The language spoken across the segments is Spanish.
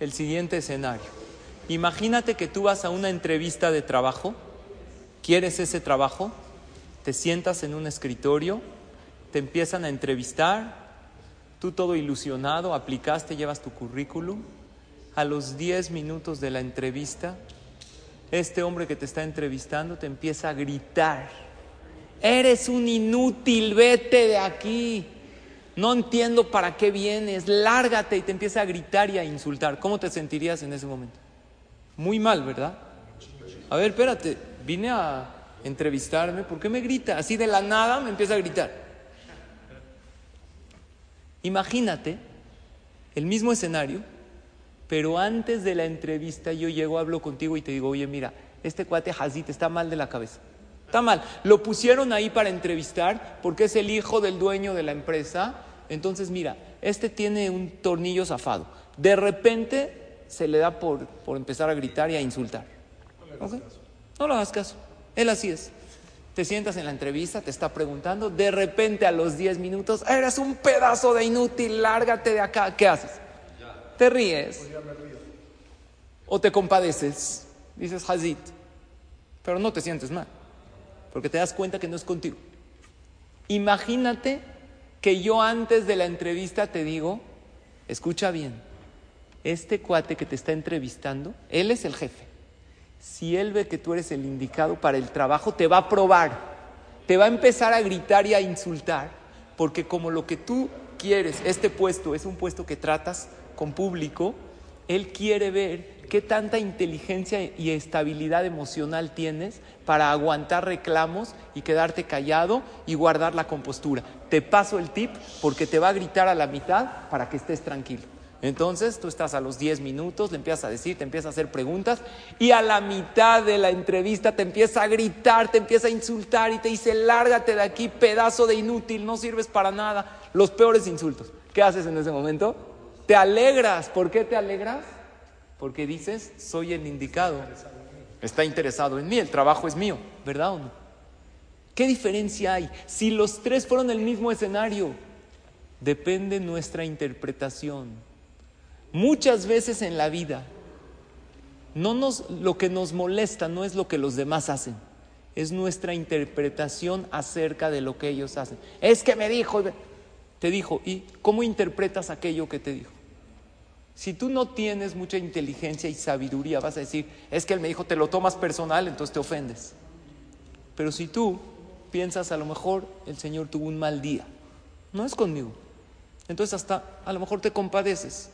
el siguiente escenario. Imagínate que tú vas a una entrevista de trabajo, quieres ese trabajo, te sientas en un escritorio, te empiezan a entrevistar, tú todo ilusionado, aplicaste, llevas tu currículum, a los 10 minutos de la entrevista, este hombre que te está entrevistando te empieza a gritar, eres un inútil, vete de aquí no entiendo para qué vienes, lárgate y te empieza a gritar y a insultar. ¿Cómo te sentirías en ese momento? Muy mal, ¿verdad? A ver, espérate, vine a entrevistarme, ¿por qué me grita? Así de la nada me empieza a gritar. Imagínate el mismo escenario, pero antes de la entrevista yo llego, hablo contigo y te digo, oye, mira, este cuate Hazit está mal de la cabeza. Está mal. Lo pusieron ahí para entrevistar porque es el hijo del dueño de la empresa entonces, mira, este tiene un tornillo zafado. De repente se le da por, empezar a gritar y a insultar. No le hagas caso. Él así es. Te sientas en la entrevista, te está preguntando, de repente a los 10 minutos, eres un pedazo de inútil, lárgate de acá. ¿Qué haces? Te ríes. O te compadeces. Dices, Hazit. Pero no te sientes mal. Porque te das cuenta que no es contigo. Imagínate que yo antes de la entrevista te digo, escucha bien, este cuate que te está entrevistando, él es el jefe. Si él ve que tú eres el indicado para el trabajo, te va a probar, te va a empezar a gritar y a insultar, porque como lo que tú quieres, este puesto es un puesto que tratas con público, él quiere ver qué tanta inteligencia y estabilidad emocional tienes para aguantar reclamos y quedarte callado y guardar la compostura. Te paso el tip porque te va a gritar a la mitad para que estés tranquilo. Entonces tú estás a los 10 minutos, le empiezas a decir, te empieza a hacer preguntas y a la mitad de la entrevista te empieza a gritar, te empieza a insultar y te dice, lárgate de aquí, pedazo de inútil, no sirves para nada. Los peores insultos. ¿Qué haces en ese momento? Te alegras. ¿Por qué te alegras? Porque dices, soy el indicado. Está interesado en mí, el trabajo es mío, ¿verdad o no? ¿Qué diferencia hay? Si los tres fueron el mismo escenario, depende nuestra interpretación. Muchas veces en la vida, no nos, lo que nos molesta no es lo que los demás hacen, es nuestra interpretación acerca de lo que ellos hacen. Es que me dijo, te dijo, ¿y cómo interpretas aquello que te dijo? Si tú no tienes mucha inteligencia y sabiduría, vas a decir, es que él me dijo, te lo tomas personal, entonces te ofendes. Pero si tú piensas, a lo mejor el Señor tuvo un mal día, no es conmigo. Entonces hasta a lo mejor te compadeces.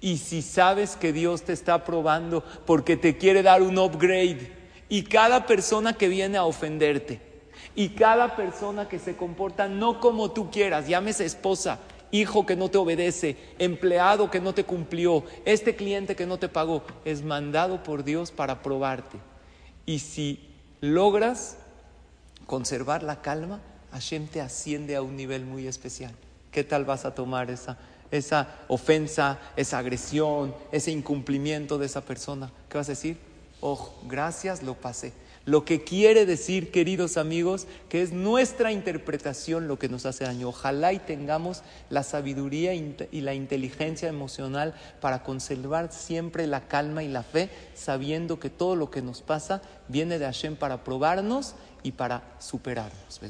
Y si sabes que Dios te está probando porque te quiere dar un upgrade, y cada persona que viene a ofenderte, y cada persona que se comporta no como tú quieras, llámese esposa, hijo que no te obedece, empleado que no te cumplió, este cliente que no te pagó, es mandado por Dios para probarte. Y si logras conservar la calma, Hashem te asciende a un nivel muy especial. ¿Qué tal vas a tomar esa, esa ofensa, esa agresión, ese incumplimiento de esa persona? ¿Qué vas a decir? Oh, gracias, lo pasé. Lo que quiere decir, queridos amigos, que es nuestra interpretación lo que nos hace daño. Ojalá y tengamos la sabiduría y la inteligencia emocional para conservar siempre la calma y la fe, sabiendo que todo lo que nos pasa viene de Hashem para probarnos y para superarnos.